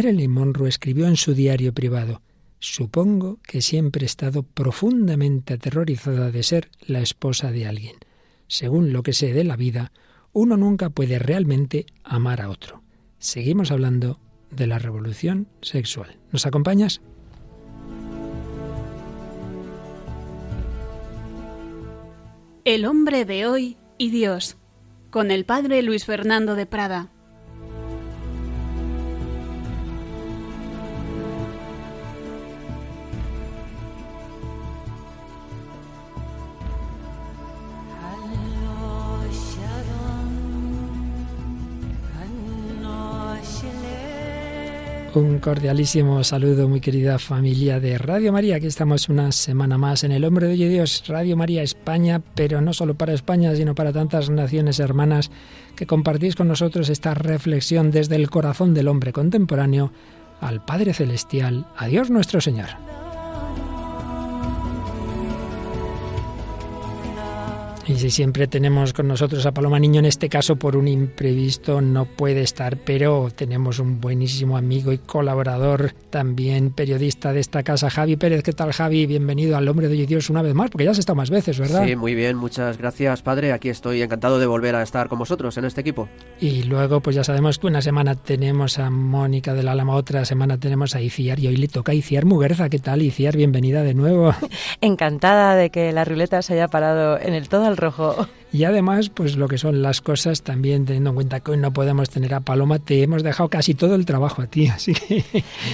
Marilyn Monroe escribió en su diario privado, Supongo que siempre he estado profundamente aterrorizada de ser la esposa de alguien. Según lo que sé de la vida, uno nunca puede realmente amar a otro. Seguimos hablando de la revolución sexual. ¿Nos acompañas? El hombre de hoy y Dios, con el padre Luis Fernando de Prada. Un cordialísimo saludo, muy querida familia de Radio María. Aquí estamos una semana más en el Hombre de Dios, Radio María España, pero no solo para España, sino para tantas naciones hermanas que compartís con nosotros esta reflexión desde el corazón del hombre contemporáneo al Padre Celestial, a Dios nuestro Señor. Y si siempre tenemos con nosotros a Paloma Niño, en este caso por un imprevisto no puede estar, pero tenemos un buenísimo amigo y colaborador, también periodista de esta casa, Javi Pérez. ¿Qué tal, Javi? Bienvenido al Hombre de Dios una vez más, porque ya has estado más veces, ¿verdad? Sí, muy bien, muchas gracias, padre. Aquí estoy encantado de volver a estar con vosotros en este equipo. Y luego, pues ya sabemos que una semana tenemos a Mónica del Álamo, otra semana tenemos a Iciar, y hoy le toca a Iciar Muguerza. ¿Qué tal, Iciar? Bienvenida de nuevo. Encantada de que la ruleta se haya parado en el todo al rojo. Y además, pues lo que son las cosas, también teniendo en cuenta que hoy no podemos tener a Paloma, te hemos dejado casi todo el trabajo a ti, así que...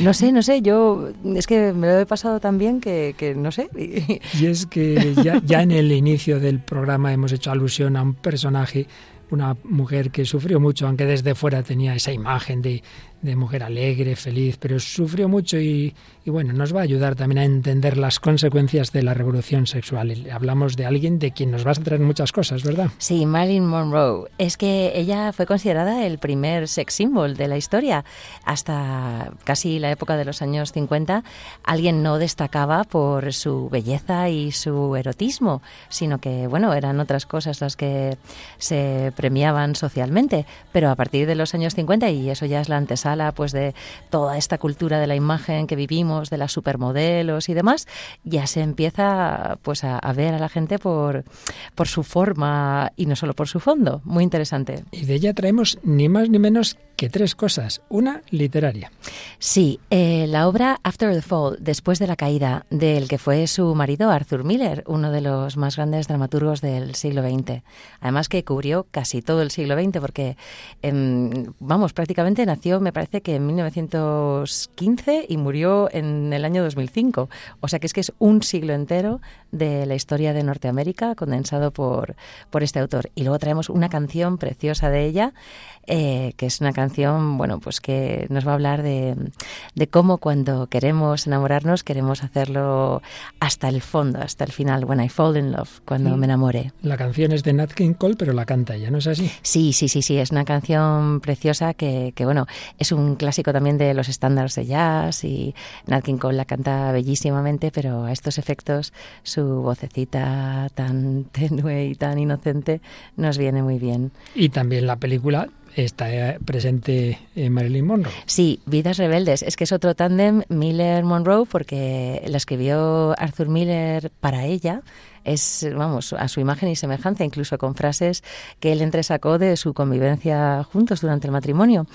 No sé, no sé, yo es que me lo he pasado tan bien que, que no sé. Y es que ya, ya en el inicio del programa hemos hecho alusión a un personaje una mujer que sufrió mucho, aunque desde fuera tenía esa imagen de, de mujer alegre, feliz, pero sufrió mucho y, bueno, nos va a ayudar también a entender las consecuencias de la revolución sexual. Hablamos de alguien de quien nos vas a traer muchas cosas, ¿verdad? Sí, Marilyn Monroe. Es que ella fue considerada el primer sex symbol de la historia. Hasta casi la época de los años 50, alguien no destacaba por su belleza y su erotismo, sino que, bueno, eran otras cosas las que se premiaban socialmente. Pero a partir de los años 50, y eso ya es la antesala pues de toda esta cultura de la imagen que vivimos, de las supermodelos y demás, ya se empieza pues a, a ver a la gente por, por su forma y no solo por su fondo. Muy interesante. Y de ella traemos ni más ni menos que tres cosas. Una, literaria. Sí, eh, la obra After the Fall, después de la caída, del que fue su marido Arthur Miller, uno de los más grandes dramaturgos del siglo XX. Además que cubrió casi todo el siglo XX porque, eh, vamos, prácticamente nació, me parece que en 1915 y murió en el año 2005. O sea que es que es un siglo entero de la historia de Norteamérica condensado por, por este autor. Y luego traemos una canción preciosa de ella, eh, que es una canción, bueno, pues que nos va a hablar de, de, cómo cuando queremos enamorarnos queremos hacerlo hasta el fondo, hasta el final, when I fall in love, cuando sí. me enamore. La canción es de Nat King Cole, pero la canta ella, ¿no es así? Sí, sí, sí, sí, es una canción preciosa que, que bueno, es un clásico también de los estándares de jazz y Nat King Cole la canta bellísimamente, pero a estos efectos su vocecita tan tenue y tan inocente nos viene muy bien. Y también la película está presente en Marilyn Monroe. Sí, Vidas Rebeldes. Es que es otro tándem Miller-Monroe porque la escribió Arthur Miller para ella es, vamos, a su imagen y semejanza, incluso con frases que él entresacó de su convivencia juntos durante el matrimonio.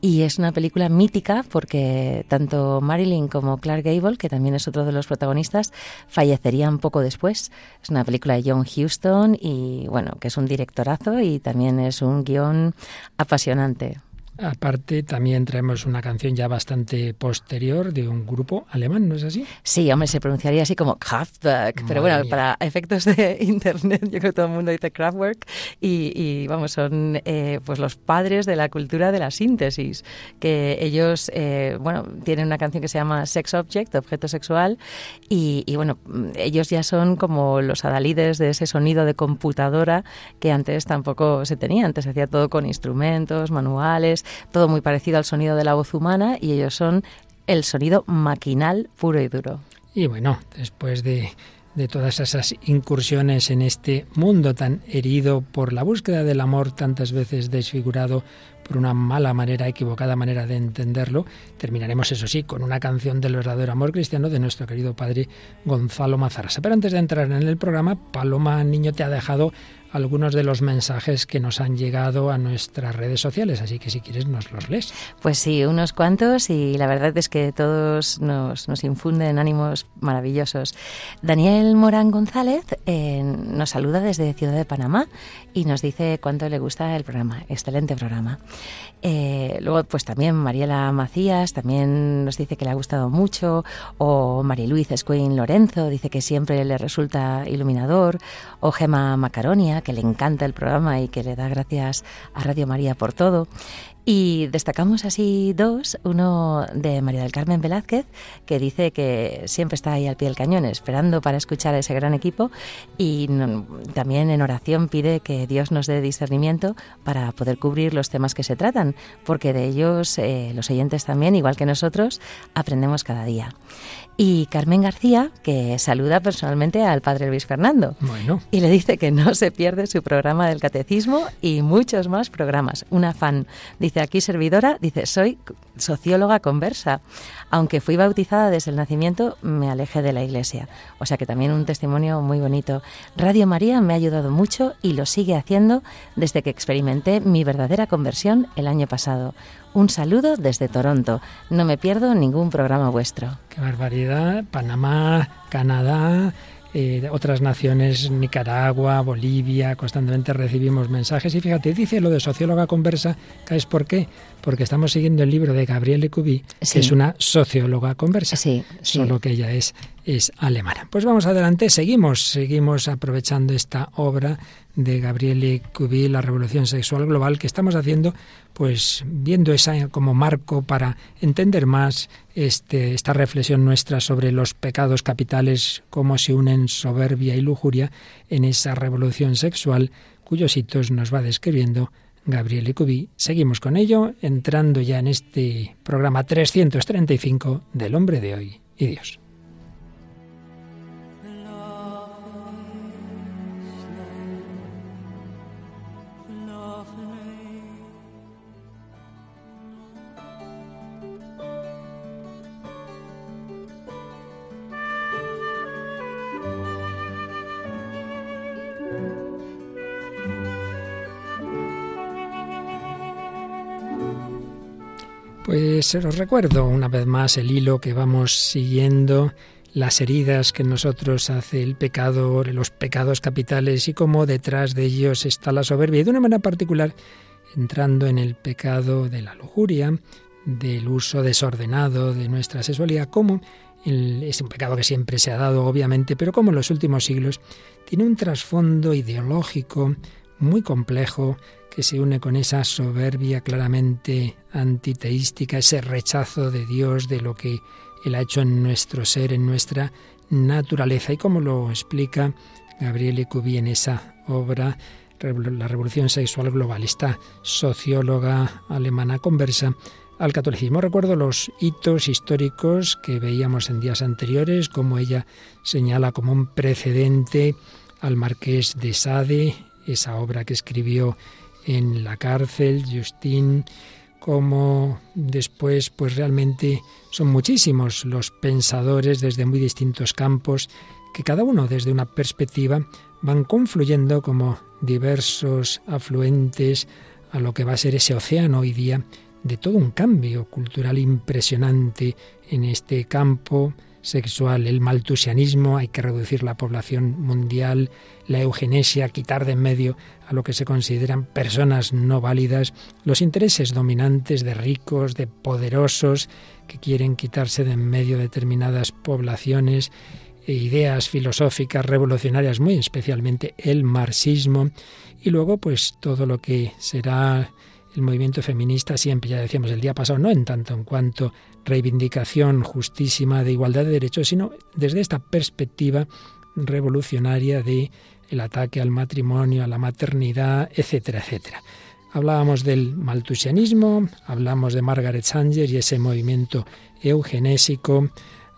Y es una película mítica porque tanto Marilyn como Clark Gable, que también es otro de los protagonistas, fallecerían poco después. Es una película de John Huston y, bueno, que es un directorazo y también es un guion apasionante. Aparte, también traemos una canción ya bastante posterior de un grupo alemán, ¿no es así? Sí, hombre, se pronunciaría así como Kraftwerk, pero bueno, mía. para efectos de internet, yo creo que todo el mundo dice Kraftwerk y, y vamos, son eh, pues los padres de la cultura de la síntesis, que ellos, eh, bueno, tienen una canción que se llama Sex Object, objeto sexual, y, y bueno, ellos ya son como los adalides de ese sonido de computadora que antes tampoco se tenía, antes se hacía todo con instrumentos, manuales, todo muy parecido al sonido de la voz humana y ellos son el sonido maquinal puro y duro. Y bueno, después de, de todas esas incursiones en este mundo tan herido por la búsqueda del amor tantas veces desfigurado por una mala manera, equivocada manera de entenderlo. Terminaremos, eso sí, con una canción del verdadero amor cristiano de nuestro querido padre Gonzalo Mazarasa. Pero antes de entrar en el programa, Paloma Niño te ha dejado algunos de los mensajes que nos han llegado a nuestras redes sociales, así que si quieres nos los lees. Pues sí, unos cuantos y la verdad es que todos nos, nos infunden ánimos maravillosos. Daniel Morán González eh, nos saluda desde Ciudad de Panamá y nos dice cuánto le gusta el programa, excelente programa. Eh, luego, pues también Mariela Macías también nos dice que le ha gustado mucho, o Mariluiz Escuin Lorenzo dice que siempre le resulta iluminador, o Gema Macaronia, que le encanta el programa y que le da gracias a Radio María por todo. Y destacamos así dos, uno de María del Carmen Velázquez, que dice que siempre está ahí al pie del cañón, esperando para escuchar a ese gran equipo, y también en oración pide que Dios nos dé discernimiento para poder cubrir los temas que se tratan, porque de ellos eh, los oyentes también, igual que nosotros, aprendemos cada día y Carmen García, que saluda personalmente al padre Luis Fernando. Bueno. Y le dice que no se pierde su programa del catecismo y muchos más programas. Una fan. Dice aquí servidora, dice, soy socióloga conversa. Aunque fui bautizada desde el nacimiento, me alejé de la iglesia. O sea que también un testimonio muy bonito. Radio María me ha ayudado mucho y lo sigue haciendo desde que experimenté mi verdadera conversión el año pasado. Un saludo desde Toronto. No me pierdo ningún programa vuestro. Qué barbaridad. Panamá, Canadá, eh, otras naciones, Nicaragua, Bolivia, constantemente recibimos mensajes. Y fíjate, dice lo de socióloga conversa, ¿sabes por qué? Porque estamos siguiendo el libro de Gabriele Cuby, que es una socióloga conversa, sí, solo que ella es, es alemana. Pues vamos adelante, seguimos, seguimos aprovechando esta obra de Gabriele Cuby, La Revolución Sexual Global, que estamos haciendo pues viendo esa como marco para entender más este, esta reflexión nuestra sobre los pecados capitales, cómo se unen soberbia y lujuria en esa revolución sexual cuyos hitos nos va describiendo Gabriel Cubi. Seguimos con ello, entrando ya en este programa 335 del hombre de hoy y Dios. Pues os recuerdo una vez más el hilo que vamos siguiendo, las heridas que nosotros hace el pecado, los pecados capitales y cómo detrás de ellos está la soberbia. Y de una manera particular, entrando en el pecado de la lujuria, del uso desordenado de nuestra sexualidad, como es un pecado que siempre se ha dado, obviamente, pero como en los últimos siglos tiene un trasfondo ideológico muy complejo que se une con esa soberbia claramente antiteística, ese rechazo de Dios, de lo que Él ha hecho en nuestro ser, en nuestra naturaleza. Y como lo explica Gabriele Cuby en esa obra, La Revolución Sexual Global, esta socióloga alemana conversa al catolicismo. Recuerdo los hitos históricos que veíamos en días anteriores, como ella señala como un precedente al marqués de Sade, esa obra que escribió en la cárcel, Justin, como después pues realmente son muchísimos los pensadores desde muy distintos campos que cada uno desde una perspectiva van confluyendo como diversos afluentes a lo que va a ser ese océano hoy día de todo un cambio cultural impresionante en este campo sexual, el maltusianismo, hay que reducir la población mundial, la eugenesia, quitar de en medio a lo que se consideran personas no válidas, los intereses dominantes de ricos, de poderosos, que quieren quitarse de en medio determinadas poblaciones, e ideas filosóficas revolucionarias, muy especialmente el marxismo, y luego pues todo lo que será el movimiento feminista siempre, ya decíamos el día pasado, no en tanto en cuanto reivindicación justísima de igualdad de derechos, sino desde esta perspectiva revolucionaria de el ataque al matrimonio, a la maternidad, etcétera, etcétera. Hablábamos del maltusianismo, hablamos de Margaret Sanger y ese movimiento eugenésico,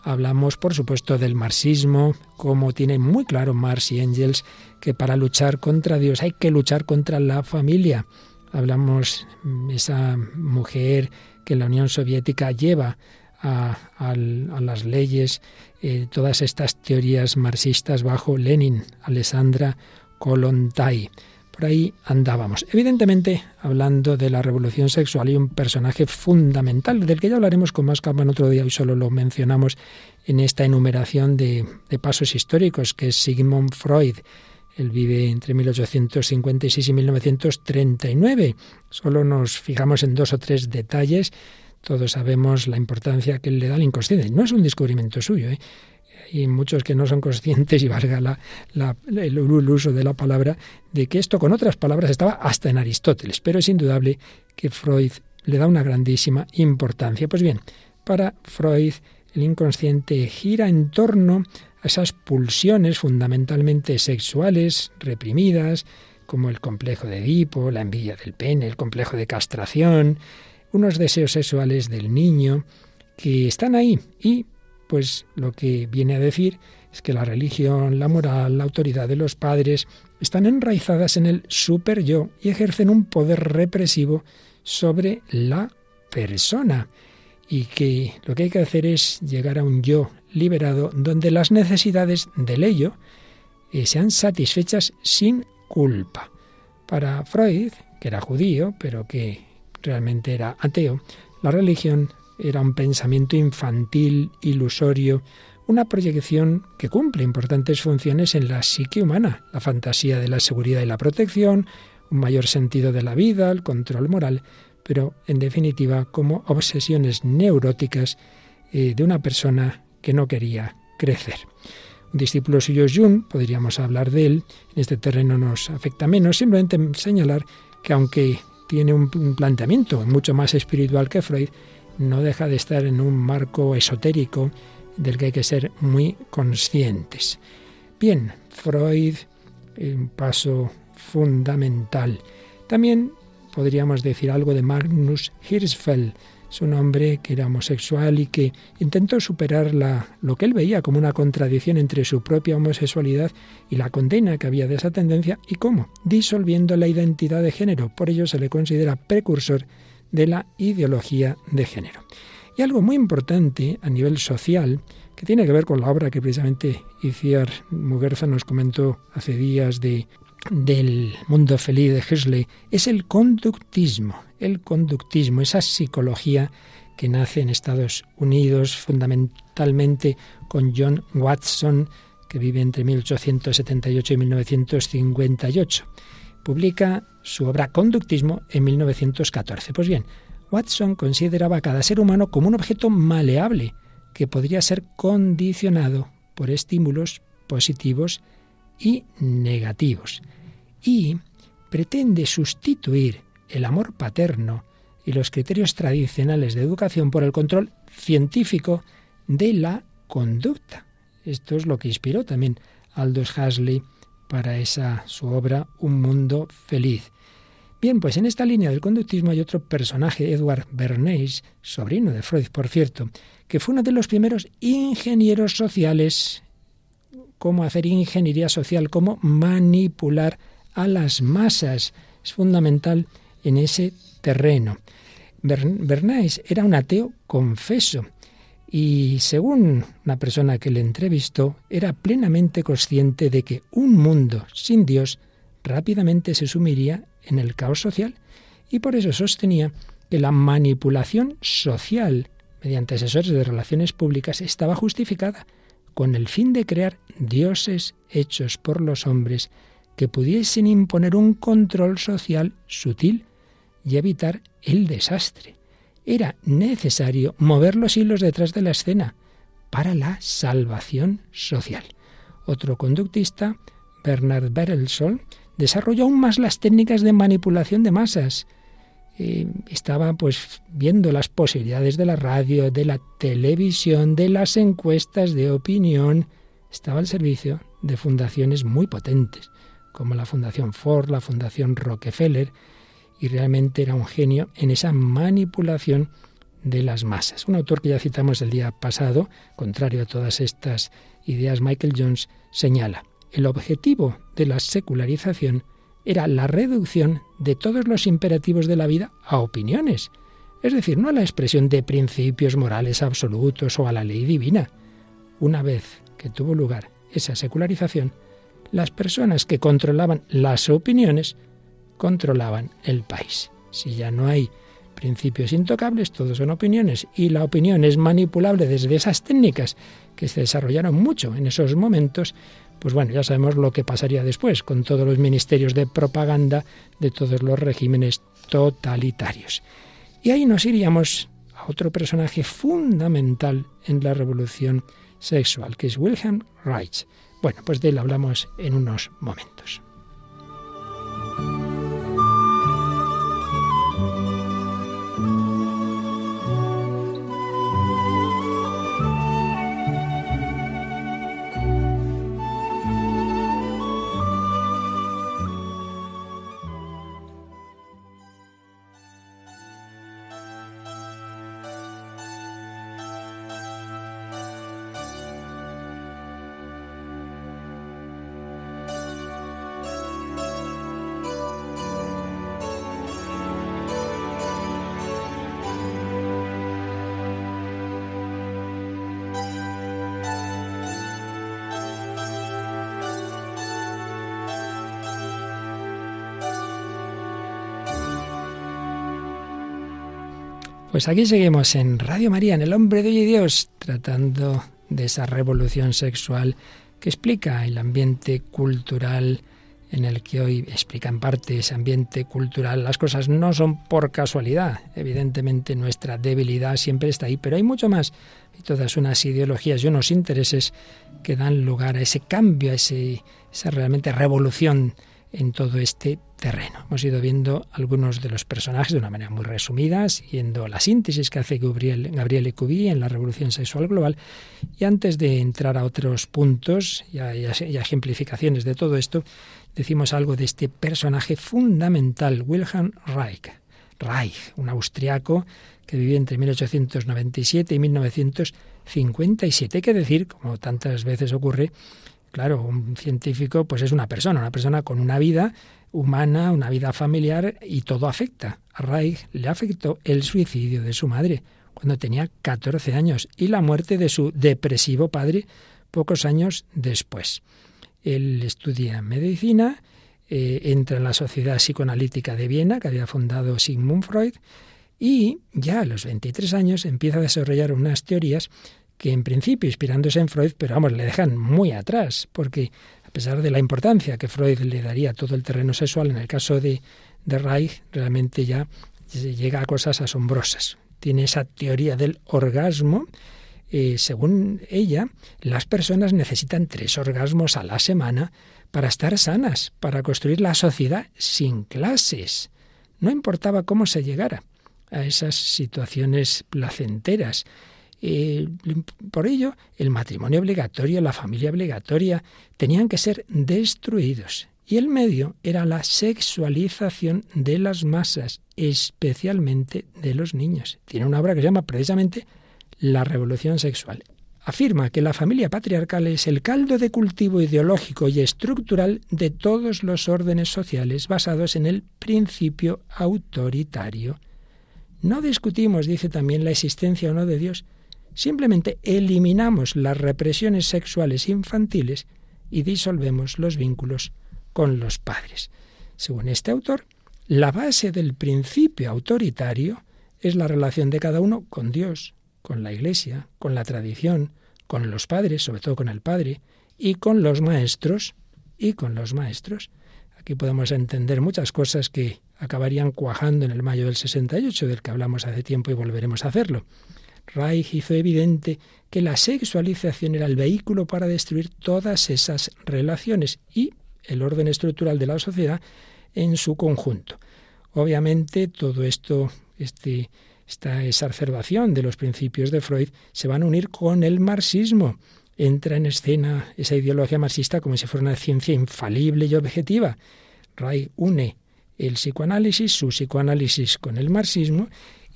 hablamos por supuesto del marxismo, como tiene muy claro Marx y Engels que para luchar contra Dios hay que luchar contra la familia, hablamos esa mujer que la Unión Soviética lleva a, las leyes eh, todas estas teorías marxistas bajo Lenin, Alessandra Kolontai. Por ahí andábamos. Evidentemente, hablando de la revolución sexual, hay un personaje fundamental del que ya hablaremos con más calma en otro día y solo lo mencionamos en esta enumeración de pasos históricos, que es Sigmund Freud. Él vive entre 1856 y 1939. Solo nos fijamos en dos o tres detalles todos sabemos la importancia que le da al inconsciente. No es un descubrimiento suyo. ¿eh? Hay muchos que no son conscientes, y valga la, el, uso de la palabra, de que esto con otras palabras estaba hasta en Aristóteles. Pero es indudable que Freud le da una grandísima importancia. Pues bien, para Freud el inconsciente gira en torno esas pulsiones fundamentalmente sexuales reprimidas, como el complejo de Edipo, la envidia del pene, el complejo de castración, unos deseos sexuales del niño que están ahí. Y pues lo que viene a decir es que la religión, la moral, la autoridad de los padres están enraizadas en el super yo y ejercen un poder represivo sobre la persona. Y que lo que hay que hacer es llegar a un yo liberado donde las necesidades del ello eh, sean satisfechas sin culpa. Para Freud, que era judío, pero que realmente era ateo, la religión era un pensamiento infantil, ilusorio, una proyección que cumple importantes funciones en la psique humana, la fantasía de la seguridad y la protección, un mayor sentido de la vida, el control moral, pero en definitiva como obsesiones neuróticas eh, de una persona que no quería crecer. Un discípulo suyo, Jung, podríamos hablar de él, en este terreno nos afecta menos, simplemente señalar que aunque tiene un planteamiento mucho más espiritual que Freud, no deja de estar en un marco esotérico del que hay que ser muy conscientes. Bien, Freud, un paso fundamental. También podríamos decir algo de Magnus Hirschfeld, es un hombre que era homosexual y que intentó superar la, lo que él veía como una contradicción entre su propia homosexualidad y la condena que había de esa tendencia y cómo, disolviendo la identidad de género. Por ello se le considera precursor de la ideología de género. Y algo muy importante a nivel social, que tiene que ver con la obra que precisamente Iciar Muguerza nos comentó hace días de del mundo feliz de Huxley es el conductismo, el conductismo, esa psicología que nace en Estados Unidos fundamentalmente con John Watson, que vive entre 1878 y 1958. Publica su obra Conductismo en 1914. Pues bien, Watson consideraba a cada ser humano como un objeto maleable que podría ser condicionado por estímulos positivos y negativos. Y pretende sustituir el amor paterno y los criterios tradicionales de educación por el control científico de la conducta. Esto es lo que inspiró también Aldous Huxley para esa su obra Un mundo feliz. Bien, pues en esta línea del conductismo hay otro personaje, Edward Bernays, sobrino de Freud, por cierto, que fue uno de los primeros ingenieros sociales cómo hacer ingeniería social, cómo manipular a las masas. Es fundamental en ese terreno. Bernays era un ateo confeso y según una persona que le entrevistó, era plenamente consciente de que un mundo sin Dios rápidamente se sumiría en el caos social y por eso sostenía que la manipulación social mediante asesores de relaciones públicas estaba justificada con el fin de crear dioses hechos por los hombres que pudiesen imponer un control social sutil y evitar el desastre. Era necesario mover los hilos detrás de la escena para la salvación social. Otro conductista, Bernard Berelsol, desarrolló aún más las técnicas de manipulación de masas, estaba pues viendo las posibilidades de la radio, de la televisión, de las encuestas de opinión. Estaba al servicio de fundaciones muy potentes, como la Fundación Ford, la Fundación Rockefeller, y realmente era un genio en esa manipulación de las masas. Un autor que ya citamos el día pasado, contrario a todas estas ideas, Michael Jones señala, el objetivo de la secularización era la reducción de todos los imperativos de la vida a opiniones, es decir, no a la expresión de principios morales absolutos o a la ley divina. Una vez que tuvo lugar esa secularización, las personas que controlaban las opiniones controlaban el país. Si ya no hay principios intocables, todos son opiniones, y la opinión es manipulable desde esas técnicas que se desarrollaron mucho en esos momentos, pues bueno, ya sabemos lo que pasaría después con todos los ministerios de propaganda de todos los regímenes totalitarios. Y ahí nos iríamos a otro personaje fundamental en la revolución sexual, que es Wilhelm Reich. Bueno, pues de él hablamos en unos momentos. Pues aquí seguimos en Radio María, en El Hombre de hoy y Dios, tratando de esa revolución sexual que explica el ambiente cultural en el que hoy explica en parte ese ambiente cultural. Las cosas no son por casualidad. Evidentemente nuestra debilidad siempre está ahí, pero hay mucho más. Hay todas unas ideologías y unos intereses que dan lugar a ese cambio, a ese, esa realmente revolución en todo este terreno. Hemos ido viendo algunos de los personajes de una manera muy resumida, siguiendo la síntesis que hace Gabriel, Gabriel en la Revolución Sexual Global. Y antes de entrar a otros puntos y a, ejemplificaciones de todo esto, decimos algo de este personaje fundamental, Wilhelm Reich. Reich, un austriaco que vivió entre 1897 y 1957. Hay que decir, como tantas veces ocurre, Claro, un científico pues es una persona, una persona con una vida humana, una vida familiar y todo afecta. A Reich le afectó el suicidio de su madre cuando tenía 14 años y la muerte de su depresivo padre pocos años después. Él estudia medicina, eh, entra en la Sociedad Psicoanalítica de Viena, que había fundado Sigmund Freud, y ya a los 23 años empieza a desarrollar unas teorías que en principio inspirándose en Freud, pero vamos, le dejan muy atrás, porque a pesar de la importancia que Freud le daría a todo el terreno sexual, en el caso de, de Reich realmente ya llega a cosas asombrosas. Tiene esa teoría del orgasmo. Eh, según ella, las personas necesitan tres orgasmos a la semana para estar sanas, para construir la sociedad sin clases. No importaba cómo se llegara a esas situaciones placenteras. Eh, por ello, el matrimonio obligatorio, la familia obligatoria, tenían que ser destruidos. Y el medio era la sexualización de las masas, especialmente de los niños. Tiene una obra que se llama precisamente La Revolución Sexual. Afirma que la familia patriarcal es el caldo de cultivo ideológico y estructural de todos los órdenes sociales basados en el principio autoritario. No discutimos, dice también, la existencia o no de Dios, Simplemente eliminamos las represiones sexuales infantiles y disolvemos los vínculos con los padres. Según este autor, la base del principio autoritario es la relación de cada uno con Dios, con la Iglesia, con la tradición, con los padres, sobre todo con el padre, y con los maestros, y con los maestros. Aquí podemos entender muchas cosas que acabarían cuajando en el mayo del 68, del que hablamos hace tiempo y volveremos a hacerlo. Reich hizo evidente que la sexualización era el vehículo para destruir todas esas relaciones y el orden estructural de la sociedad en su conjunto. Obviamente todo esto, este, esta exacerbación de los principios de Freud se van a unir con el marxismo. Entra en escena esa ideología marxista como si fuera una ciencia infalible y objetiva. Reich une el psicoanálisis, su psicoanálisis con el marxismo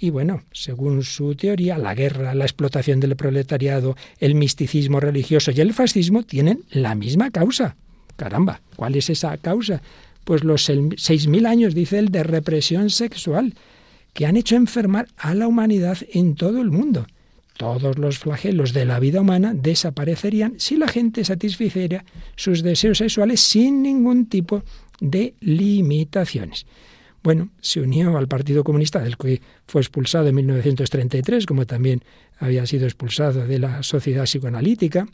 y bueno, según su teoría, la guerra, la explotación del proletariado, el misticismo religioso y el fascismo tienen la misma causa. Caramba, ¿cuál es esa causa? pues los 6.000 años, dice él, de represión sexual que han hecho enfermar a la humanidad en todo el mundo. Todos los flagelos de la vida humana desaparecerían si la gente satisficiera sus deseos sexuales sin ningún tipo de limitaciones. Bueno, se unió al Partido Comunista, del que fue expulsado en 1933, como también había sido expulsado de la Sociedad Psicoanalítica,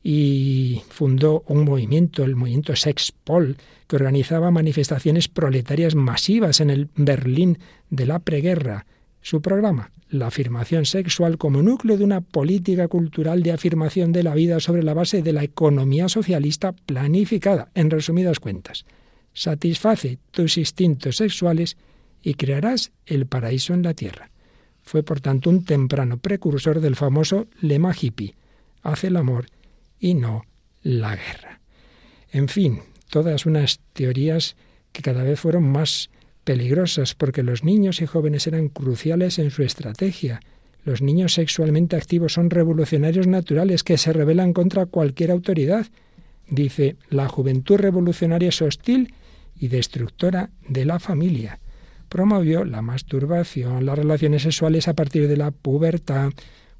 y fundó un movimiento, el movimiento Sexpol, que organizaba manifestaciones proletarias masivas en el Berlín de la preguerra. Su programa, la afirmación sexual como núcleo de una política cultural de afirmación de la vida sobre la base de la economía socialista planificada, en resumidas cuentas satisface tus instintos sexuales y crearás el paraíso en la tierra. Fue por tanto un temprano precursor del famoso lema hippie, hace el amor y no la guerra. En fin, todas unas teorías que cada vez fueron más peligrosas porque los niños y jóvenes eran cruciales en su estrategia. Los niños sexualmente activos son revolucionarios naturales que se rebelan contra cualquier autoridad. Dice, la juventud revolucionaria es hostil y destructora de la familia. Promovió la masturbación, las relaciones sexuales a partir de la pubertad,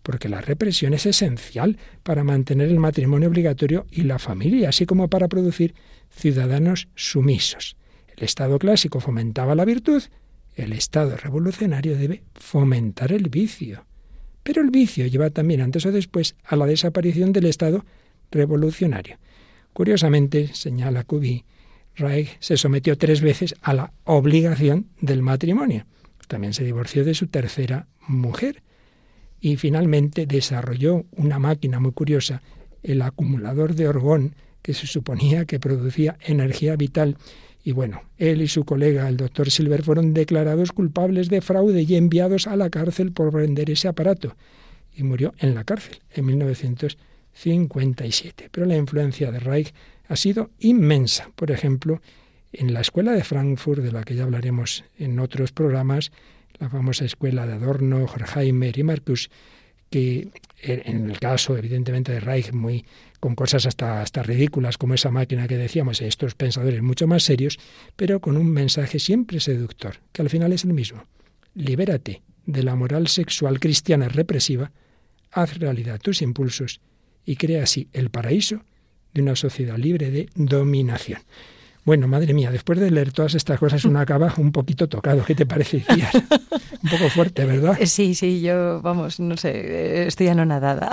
porque la represión es esencial para mantener el matrimonio obligatorio y la familia, así como para producir ciudadanos sumisos. El Estado clásico fomentaba la virtud, el Estado revolucionario debe fomentar el vicio. Pero el vicio lleva también antes o después a la desaparición del Estado revolucionario. Curiosamente, señala Cuby, Reich se sometió tres veces a la obligación del matrimonio. También se divorció de su tercera mujer y finalmente desarrolló una máquina muy curiosa, el acumulador de orgón, que se suponía que producía energía vital. Y bueno, él y su colega, el doctor Silver, fueron declarados culpables de fraude y enviados a la cárcel por vender ese aparato. Y murió en la cárcel en 1957. Pero la influencia de Reich ha sido inmensa. Por ejemplo, en la escuela de Frankfurt, de la que ya hablaremos en otros programas, la famosa escuela de Adorno, Horkheimer y Marcus, que en el caso, evidentemente, de Reich, muy con cosas hasta, hasta ridículas como esa máquina que decíamos, estos pensadores mucho más serios, pero con un mensaje siempre seductor, que al final es el mismo. Libérate de la moral sexual cristiana represiva, haz realidad tus impulsos y crea así el paraíso de una sociedad libre de dominación. Bueno, madre mía, después de leer todas estas cosas uno acaba un poquito tocado. ¿Qué te parece, un poco fuerte, ¿verdad? Sí, sí, yo, vamos, no sé, estoy anonadada.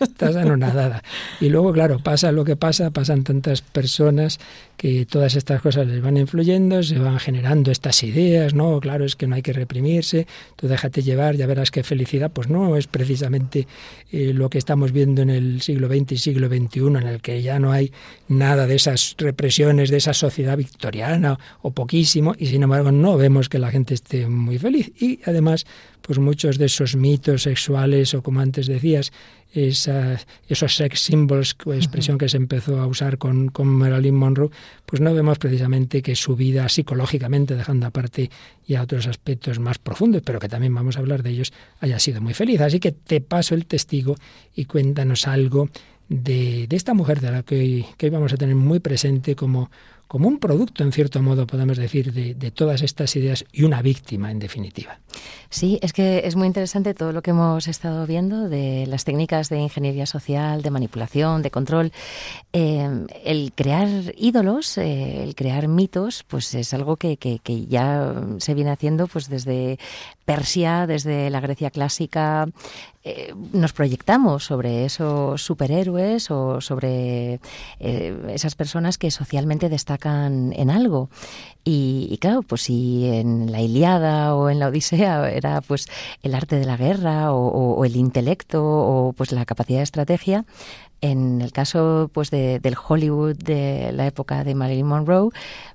Estás anonadada. Y luego, claro, pasa lo que pasa, pasan tantas personas que todas estas cosas les van influyendo, se van generando estas ideas, ¿no? Claro, es que no hay que reprimirse, tú déjate llevar, ya verás qué felicidad. Pues no, es precisamente eh, lo que estamos viendo en el siglo XX y siglo XXI, en el que ya no hay nada de esas represiones, de esas sociedad victoriana o poquísimo, y sin embargo no vemos que la gente esté muy feliz. Y además, pues muchos de esos mitos sexuales, o como antes decías, esos sex symbols, expresión que se empezó a usar con, con Marilyn Monroe, pues no vemos precisamente que su vida psicológicamente, dejando aparte ya otros aspectos más profundos, pero que también vamos a hablar de ellos, haya sido muy feliz. Así que te paso el testigo y cuéntanos algo de, de esta mujer de la que hoy, que hoy vamos a tener muy presente como como un producto, en cierto modo, podemos decir, de, de, todas estas ideas y una víctima, en definitiva. Sí, es que es muy interesante todo lo que hemos estado viendo de las técnicas de ingeniería social, de manipulación, de control. Eh, el crear ídolos, eh, el crear mitos, pues es algo que, que, que, ya se viene haciendo pues desde Persia, desde la Grecia clásica, eh, nos proyectamos sobre esos superhéroes o sobre eh, esas personas que socialmente destacan en algo. Y, claro, pues si en la Iliada o en la Odisea era pues el arte de la guerra o, el intelecto o pues la capacidad de estrategia, en el caso pues de, del Hollywood de la época de Marilyn Monroe,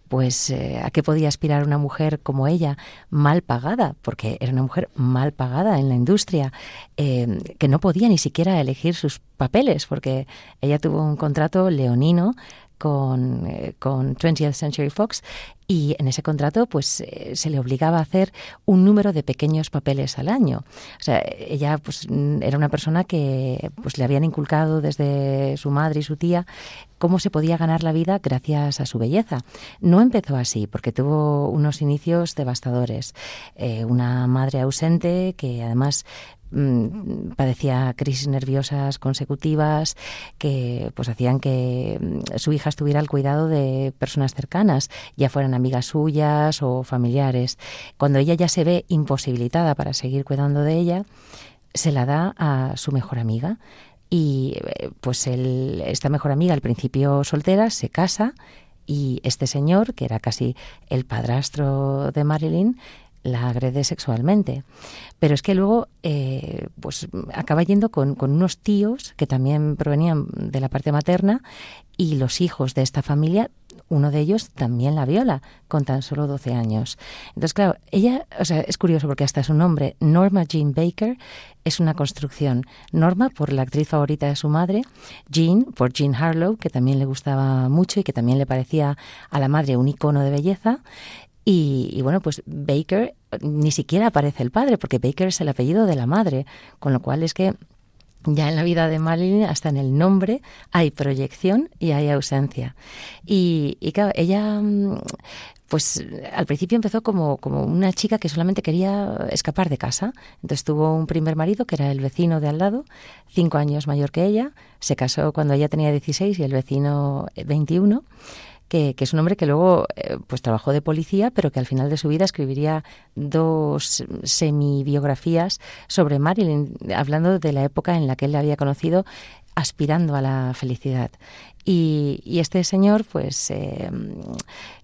pues eh, a qué podía aspirar una mujer como ella, mal pagada, porque era una mujer mal pagada en la industria, eh, que no podía ni siquiera elegir sus papeles, porque ella tuvo un contrato leonino con, con 20th Century Fox y en ese contrato pues eh, se le obligaba a hacer un número de pequeños papeles al año. O sea, ella pues era una persona que pues le habían inculcado desde su madre y su tía cómo se podía ganar la vida gracias a su belleza. No empezó así, porque tuvo unos inicios devastadores. Eh, una madre ausente que además Mm, padecía crisis nerviosas consecutivas que pues hacían que mm, su hija estuviera al cuidado de personas cercanas, ya fueran amigas suyas o familiares. Cuando ella ya se ve imposibilitada para seguir cuidando de ella, se la da a su mejor amiga y eh, pues esta mejor amiga al principio soltera se casa y este señor, que era casi el padrastro de Marilyn, la agrede sexualmente. Pero es que luego eh, pues acaba yendo con, con, unos tíos que también provenían de la parte materna y los hijos de esta familia, uno de ellos también la viola con tan solo 12 años. Entonces, claro, ella, o sea, es curioso porque hasta su nombre, Norma Jean Baker, es una construcción. Norma por la actriz favorita de su madre, Jean por Jean Harlow, que también le gustaba mucho y que también le parecía a la madre un icono de belleza, y, bueno, pues Baker ni siquiera aparece el padre, porque Baker es el apellido de la madre, con lo cual es que ya en la vida de Marilyn, hasta en el nombre, hay proyección y hay ausencia. Y, y claro, ella mm, pues al principio empezó como, como una chica que solamente quería escapar de casa. Entonces tuvo un primer marido que era el vecino de al lado, cinco años mayor que ella. Se casó cuando ella tenía 16 y el vecino 21 que, es un hombre que luego eh, pues trabajó de policía, pero que al final de su vida escribiría dos semi-biografías sobre Marilyn, hablando de la época en la que él la había conocido aspirando a la felicidad. Y, este señor, pues, eh,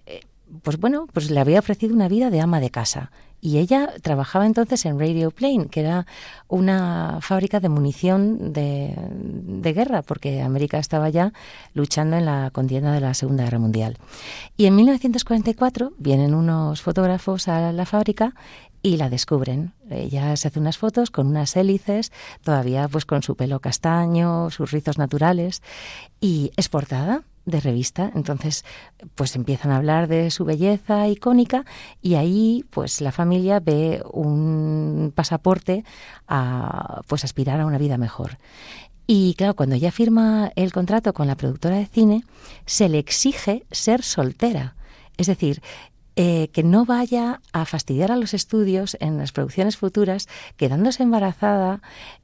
eh, pues bueno, pues le había ofrecido una vida de ama de casa y ella trabajaba entonces en Radio Plane, que era una fábrica de munición de, guerra, porque América estaba ya luchando en la contienda de la Segunda Guerra Mundial. Y en 1944 vienen unos fotógrafos a la fábrica y la descubren. Ella se hace unas fotos con unas hélices, todavía pues con su pelo castaño, sus rizos naturales, y es portada de revista. Entonces, pues empiezan a hablar de su belleza icónica y ahí, pues la familia ve un pasaporte a, pues aspirar a una vida mejor. Y claro, cuando ella firma el contrato con la productora de cine, se le exige ser soltera. Es decir, eh, que no vaya a fastidiar a los estudios en las producciones futuras, quedándose embarazada,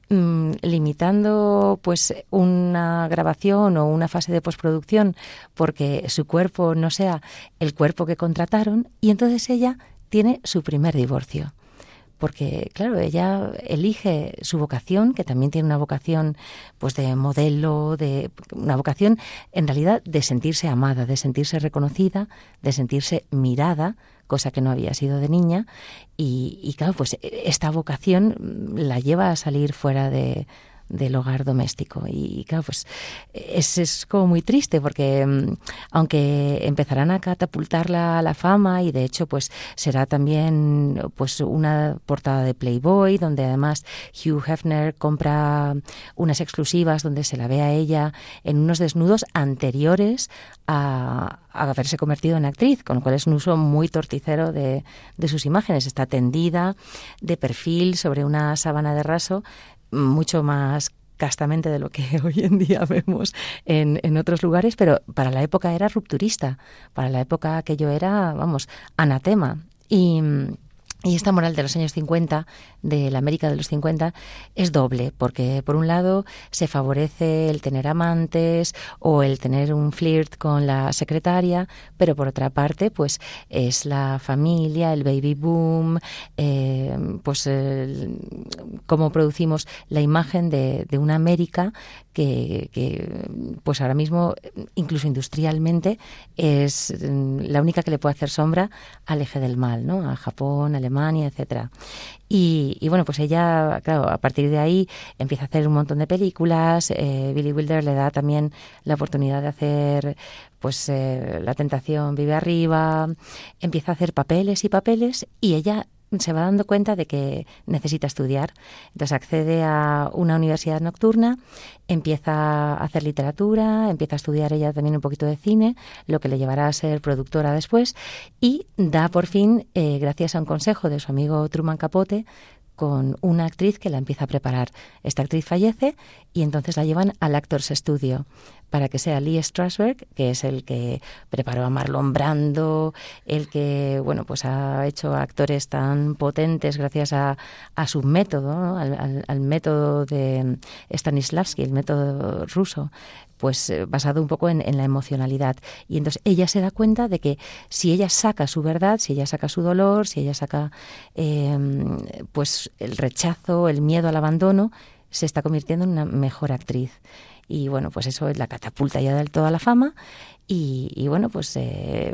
mm, limitando pues una grabación o una fase de postproducción porque su cuerpo no sea el cuerpo que contrataron y entonces ella tiene su primer divorcio porque claro, ella elige su vocación, que también tiene una vocación pues de modelo, de una vocación en realidad de sentirse amada, de sentirse reconocida, de sentirse mirada, cosa que no había sido de niña, y, y claro, pues esta vocación la lleva a salir fuera de, del hogar doméstico. Y claro, pues es, es como muy triste porque mm, aunque empezarán a catapultarla a la fama y de hecho pues será también pues una portada de Playboy donde además Hugh Hefner compra unas exclusivas donde se la ve a ella en unos desnudos anteriores a, haberse convertido en actriz, con lo cual es un uso muy torticero de, de sus imágenes. Está tendida de perfil sobre una sábana de raso mucho más castamente de lo que hoy en día vemos en, en, otros lugares, pero para la época era rupturista, para la época aquello era, vamos, anatema. Y, y esta moral de los años 50, de la América de los 50, es doble, porque por un lado se favorece el tener amantes o el tener un flirt con la secretaria, pero por otra parte, pues es la familia, el baby boom, eh, pues cómo producimos la imagen de, de una América que, que, pues ahora mismo, incluso industrialmente, es la única que le puede hacer sombra al eje del mal, ¿no? A Japón, Alemania, etcétera. Y, bueno, pues ella, claro, a partir de ahí empieza a hacer un montón de películas. Eh, Billy Wilder le da también la oportunidad de hacer, pues, eh, La Tentación vive arriba. Empieza a hacer papeles y papeles y ella se va dando cuenta de que necesita estudiar. Entonces accede a una universidad nocturna, empieza a hacer literatura, empieza a estudiar ella también un poquito de cine, lo que le llevará a ser productora después, y da por fin, eh, gracias a un consejo de su amigo Truman Capote, con una actriz que la empieza a preparar. Esta actriz fallece y entonces la llevan al Actors Studio para que sea Lee Strasberg, que es el que preparó a Marlon Brando, el que bueno pues ha hecho actores tan potentes gracias a, a su método, al, método de Stanislavski, el método ruso, pues eh, basado un poco en, en, la emocionalidad. Y entonces ella se da cuenta de que si ella saca su verdad, si ella saca su dolor, si ella saca eh, pues el rechazo, el miedo al abandono, se está convirtiendo en una mejor actriz y bueno, pues eso es la catapulta ya del toda la fama y, bueno, pues eh,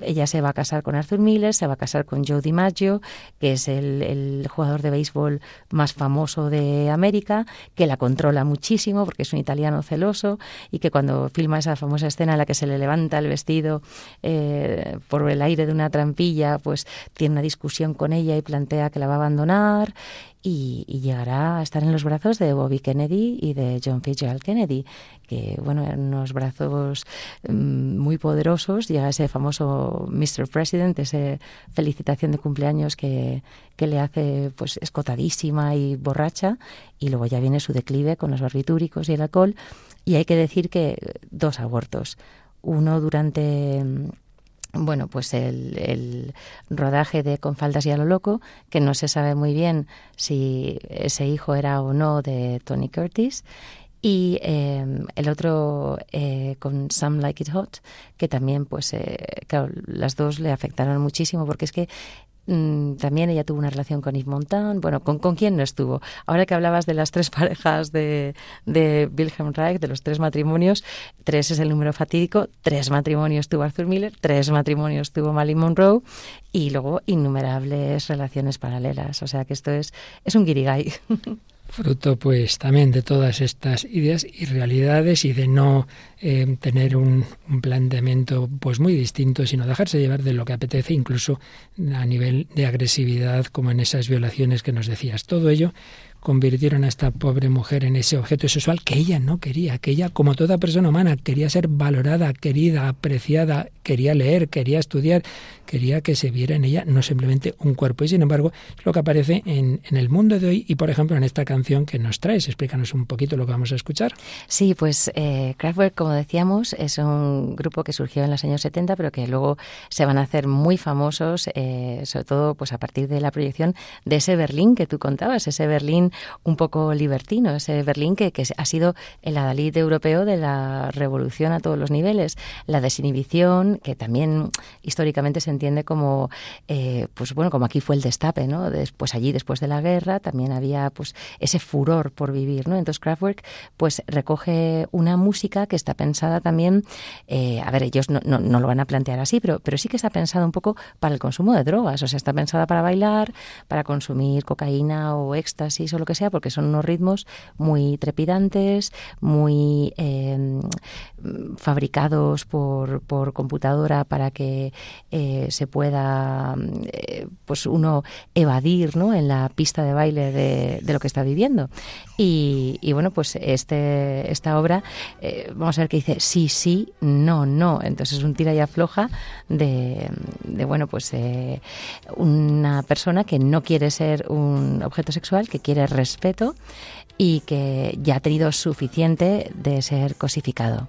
ella se va a casar con Arthur Miller, se va a casar con Joe DiMaggio, que es el, el, jugador de béisbol más famoso de América, que la controla muchísimo porque es un italiano celoso y que cuando filma esa famosa escena en la que se le levanta el vestido eh, por el aire de una trampilla, pues tiene una discusión con ella y plantea que la va a abandonar y, y, llegará a estar en los brazos de Bobby Kennedy y de John Fitzgerald Kennedy, que bueno, en unos brazos mm, muy poderosos llega ese famoso Mr. President, esa felicitación de cumpleaños que, que le hace pues escotadísima y borracha, y luego ya viene su declive con los barbitúricos y el alcohol, y hay que decir que dos abortos, uno durante bueno, pues el, el, rodaje de Con faldas y a lo loco, que no se sabe muy bien si ese hijo era o no de Tony Curtis, y eh, el otro eh, con Some Like It Hot, que también, pues, eh, claro, las dos le afectaron muchísimo, porque es que Mm, también ella tuvo una relación con Yves Montand. Bueno, ¿con, ¿con quién no estuvo? Ahora que hablabas de las tres parejas de, de Wilhelm Reich, de los tres matrimonios, tres es el número fatídico, tres matrimonios tuvo Arthur Miller, tres matrimonios tuvo Marilyn Monroe y luego innumerables relaciones paralelas. O sea que esto es, es un guirigay. fruto pues también de todas estas ideas y realidades y de no eh, tener un, un, planteamiento pues muy distinto sino dejarse llevar de lo que apetece incluso a nivel de agresividad como en esas violaciones que nos decías. Todo ello convirtieron a esta pobre mujer en ese objeto sexual que ella no quería, que ella, como toda persona humana, quería ser valorada, querida, apreciada, quería leer, quería estudiar, quería que se viera en ella no simplemente un cuerpo. Y sin embargo, es lo que aparece en, en el mundo de hoy y, por ejemplo, en esta canción que nos traes. Explícanos un poquito lo que vamos a escuchar. Sí, pues eh, Kraftwerk, como decíamos, es un grupo que surgió en los años 70, pero que luego se van a hacer muy famosos, eh, sobre todo pues a partir de la proyección de ese Berlín que tú contabas, ese Berlín un poco libertino, ese Berlín que, que ha sido el adalid europeo de la revolución a todos los niveles, la desinhibición, que también históricamente se entiende como, eh, pues bueno, como aquí fue el destape, ¿no? Después allí, después de la guerra, también había pues ese furor por vivir, ¿no? Entonces Kraftwerk pues recoge una música que está pensada también, eh, a ver, ellos no, no, no, lo van a plantear así, pero, pero sí que está pensada un poco para el consumo de drogas, o sea, está pensada para bailar, para consumir cocaína o éxtasis lo que sea, porque son unos ritmos muy trepidantes, muy eh, fabricados por, por, computadora para que eh, se pueda, eh, pues uno evadir, ¿no? En la pista de baile de, lo que está viviendo. Y, bueno, pues este, esta obra, eh, vamos a ver que dice sí, sí, no, no. Entonces es un tira y afloja de, de bueno, pues una persona que no quiere ser un objeto sexual, que quiere respeto y que ya ha tenido suficiente de ser cosificado.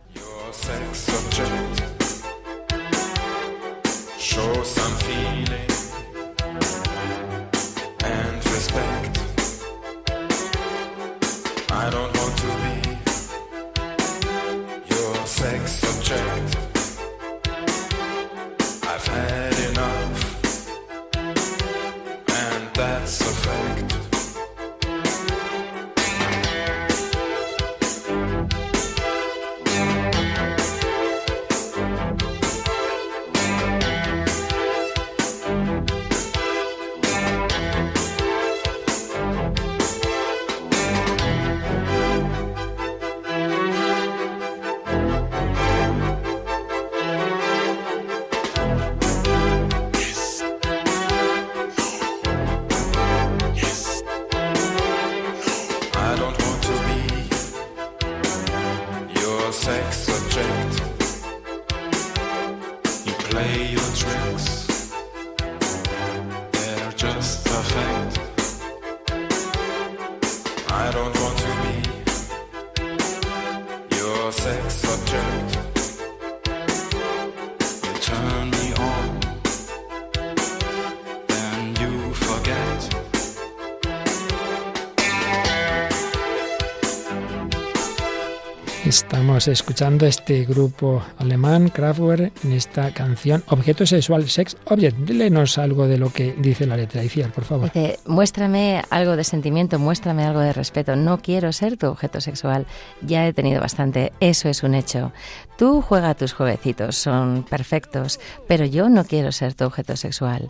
Estamos escuchando este grupo alemán, Kraftwerk, en esta canción Objeto Sexual, Sex Object. Dílenos algo de lo que dice la letra, Iciar, por favor. Dice, muéstrame algo de sentimiento, muéstrame algo de respeto. No quiero ser tu objeto sexual. Ya he tenido bastante. Eso es un hecho. Tú juega a tus jueguecitos, son perfectos, pero yo no quiero ser tu objeto sexual.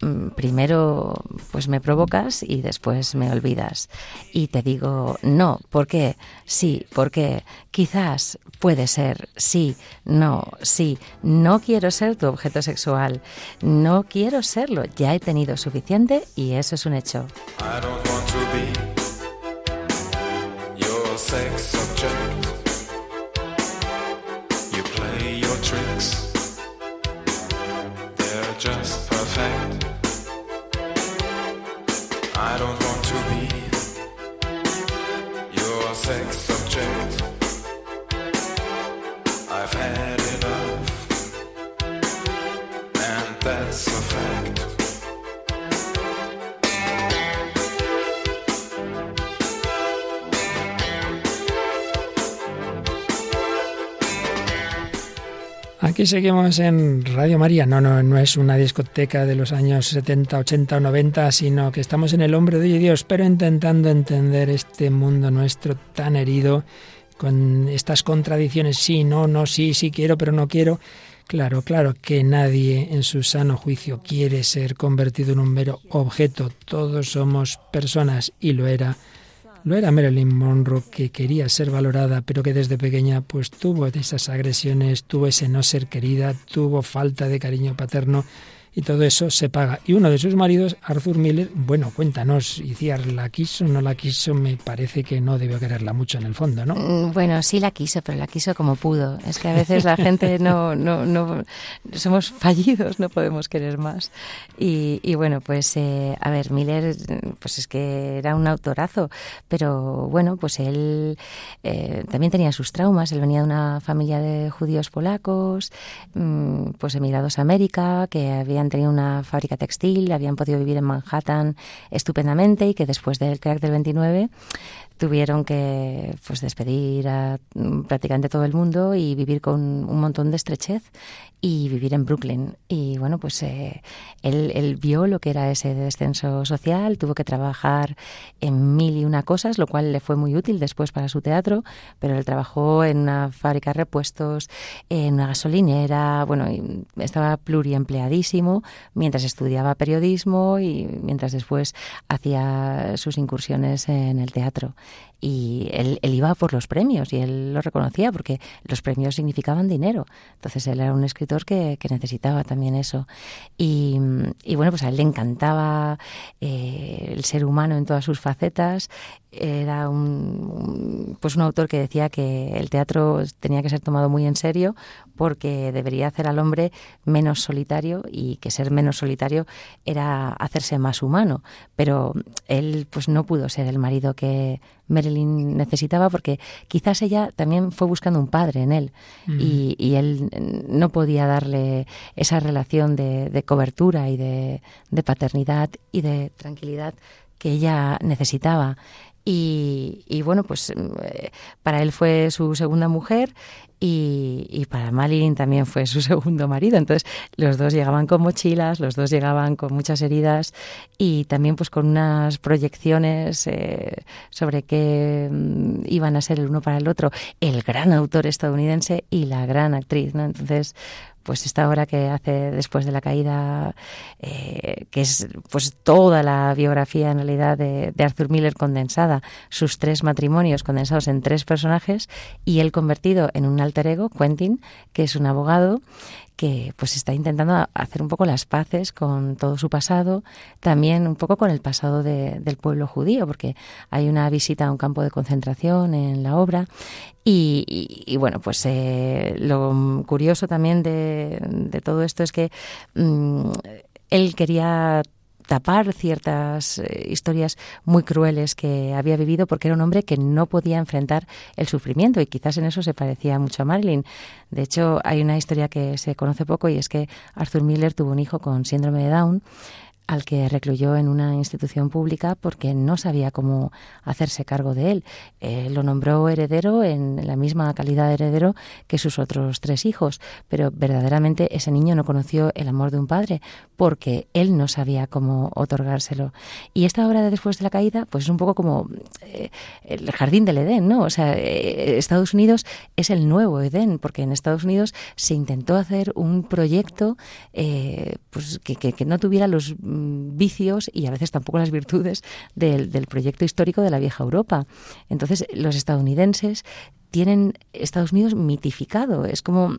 Mm, Primero, pues me provocas y después me olvidas. Y te digo, no, ¿por qué? Sí, porque quizás puede ser, sí, no, sí, no quiero ser tu objeto sexual, no quiero serlo, ya he tenido suficiente y eso es un hecho. I don't want to be your sex Aquí seguimos en Radio María. No, no, no es una discoteca de los años 70, 80 o 90, sino que estamos en el hombre de Dios, pero intentando entender este mundo nuestro tan herido, con estas contradicciones, sí, no, no, sí, sí quiero, pero no quiero. Claro, claro que nadie en su sano juicio quiere ser convertido en un mero objeto. Todos somos personas y lo era. Lo era Marilyn Monroe que quería ser valorada, pero que desde pequeña pues tuvo esas agresiones, tuvo ese no ser querida, tuvo falta de cariño paterno y todo eso se paga. Y uno de sus maridos, Arthur Miller, bueno, cuéntanos, Iciar, ¿la quiso no la quiso? Me parece que no debió quererla mucho en el fondo, ¿no? Mm, Bueno, sí la quiso, pero la quiso como pudo. Es que a veces la gente no, no, no, somos fallidos, no podemos querer más. Y, y bueno, pues, eh, a ver, Miller, pues es que era un autorazo, pero bueno, pues él eh, también tenía sus traumas. Él venía de una familia de judíos polacos, mm, pues emigrados a América, que habían tenido una fábrica textil, habían podido vivir en Manhattan estupendamente y que después del crack del 29 tuvieron que pues despedir a mm, prácticamente todo el mundo y vivir con un montón de estrechez y vivir en Brooklyn. Y bueno, pues eh, él, él vio lo que era ese descenso social, tuvo que trabajar en mil y una cosas, lo cual le fue muy útil después para su teatro, pero él trabajó en una fábrica de repuestos, en una gasolinera, bueno, y estaba pluriempleadísimo mientras estudiaba periodismo y mientras después hacía sus incursiones en el teatro y él, él, iba por los premios y él lo reconocía porque los premios significaban dinero. Entonces él era un escritor que, que necesitaba también eso. Y, y, bueno, pues a él le encantaba eh, el ser humano en todas sus facetas. Era un, pues un autor que decía que el teatro tenía que ser tomado muy en serio porque debería hacer al hombre menos solitario y que ser menos solitario era hacerse más humano. Pero él pues no pudo ser el marido que Marilyn necesitaba porque quizás ella también fue buscando un padre en él y, y, él no podía darle esa relación de, de cobertura y de, de, paternidad y de tranquilidad que ella necesitaba. Y, y, bueno, pues para él fue su segunda mujer y, y, para Marilyn también fue su segundo marido. Entonces los dos llegaban con mochilas, los dos llegaban con muchas heridas y también pues con unas proyecciones eh, sobre qué mm, iban a ser el uno para el otro el gran autor estadounidense y la gran actriz. ¿no? Entonces pues esta obra que hace después de la caída, eh, que es pues toda la biografía en realidad de, de, Arthur Miller condensada, sus tres matrimonios condensados en tres personajes y él convertido en un alter ego, Quentin, que es un abogado que pues está intentando hacer un poco las paces con todo su pasado, también un poco con el pasado de, del pueblo judío, porque hay una visita a un campo de concentración en la obra. Y bueno, pues eh, lo curioso también de, de todo esto es que mm, él quería tapar ciertas eh, historias muy crueles que había vivido porque era un hombre que no podía enfrentar el sufrimiento y quizás en eso se parecía mucho a Marilyn. De hecho, hay una historia que se conoce poco y es que Arthur Miller tuvo un hijo con síndrome de Down al que recluyó en una institución pública porque no sabía cómo hacerse cargo de él. Eh, lo nombró heredero en la misma calidad de heredero que sus otros tres hijos, pero verdaderamente ese niño no conoció el amor de un padre porque él no sabía cómo otorgárselo. Y esta obra de Después de la Caída, pues es un poco como eh, el jardín del Edén, ¿no? O sea, eh, Estados Unidos es el nuevo Edén, porque en Estados Unidos se intentó hacer un proyecto pues que- que no tuviera los vicios y a veces tampoco las virtudes del, del proyecto histórico de la vieja Europa. Entonces, los estadounidenses tienen Estados Unidos mitificado. Es como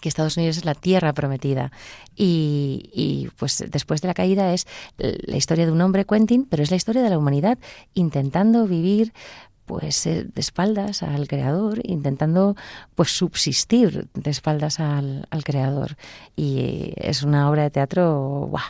que Estados Unidos es la tierra prometida. Y, y, pues después de la caída es la historia de un hombre, Quentin, pero es la historia de la humanidad intentando vivir pues eh, de espaldas al creador, intentando pues subsistir de espaldas al, al creador. Y es una obra de teatro ¡guau!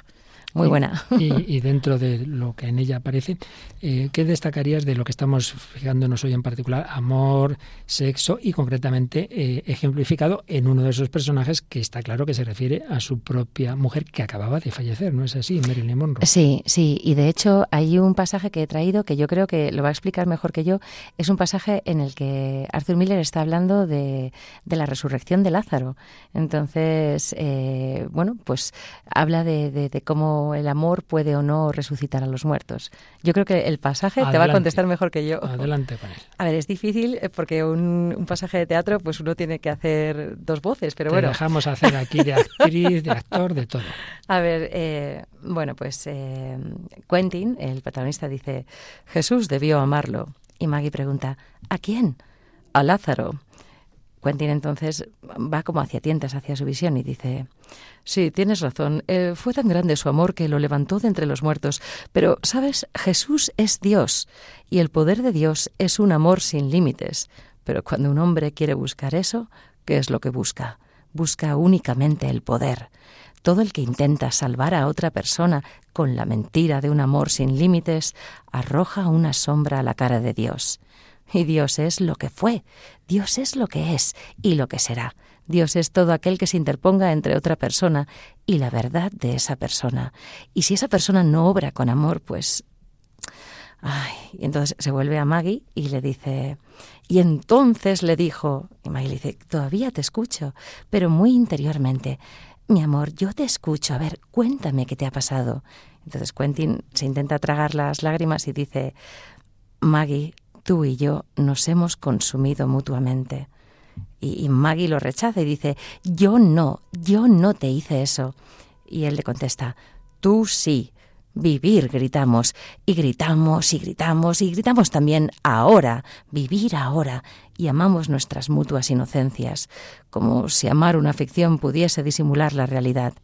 Muy Y- buena. Y, y dentro de lo que en ella aparece, eh, ¿qué destacarías de lo que estamos fijándonos hoy en particular? Amor, sexo y concretamente eh, ejemplificado en uno de esos personajes que está claro que se refiere a su propia mujer que acababa de fallecer, ¿no es así? Marilyn Monroe. Sí, sí, y de hecho hay un pasaje que he traído que yo creo que lo va a explicar mejor que yo. Es un pasaje en el que Arthur Miller está hablando de, de la resurrección de Lázaro. Entonces, eh, bueno, pues habla de, de- de cómo el amor puede o no resucitar a los muertos. Yo creo que el pasaje te va a contestar mejor que yo. Adelante con él. A ver, es difícil eh, porque un, un pasaje de teatro, pues uno tiene que hacer dos voces, pero Te bueno. dejamos hacer aquí de actriz, de actor, de todo. A ver, eh, bueno, pues eh, Quentin, el protagonista, dice, Jesús debió amarlo. Y Maggie pregunta, ¿a quién? A Lázaro. Quentin entonces va como hacia tientas hacia su visión y dice, sí, tienes razón, eh, fue tan grande su amor que lo levantó de entre los muertos, pero, ¿sabes? Jesús es Dios y el poder de Dios es un amor sin límites. Pero cuando un hombre quiere buscar eso, ¿qué es lo que busca? Busca únicamente el poder. Todo el que intenta salvar a otra persona con la mentira de un amor sin límites arroja una sombra a la cara de Dios. Y Dios es lo que fue, Dios es lo que es y lo que será. Dios es todo aquel que se interponga entre otra persona y la verdad de esa persona. Y si esa persona no obra con amor, pues... Ay, y entonces se vuelve a Maggie y le dice, y entonces le dijo, y Maggie le dice, todavía te escucho, pero muy interiormente, mi amor, yo te escucho, a ver, cuéntame qué te ha pasado. Entonces Quentin se intenta tragar las lágrimas y dice, Maggie, tú y yo nos hemos consumido mutuamente. Y, Maggie lo rechaza y dice, yo no, yo no te hice eso. Y él le contesta, tú sí. Vivir, gritamos, y gritamos, y gritamos, y gritamos también ahora, vivir ahora, y amamos nuestras mutuas inocencias, como si amar una ficción pudiese disimular la realidad.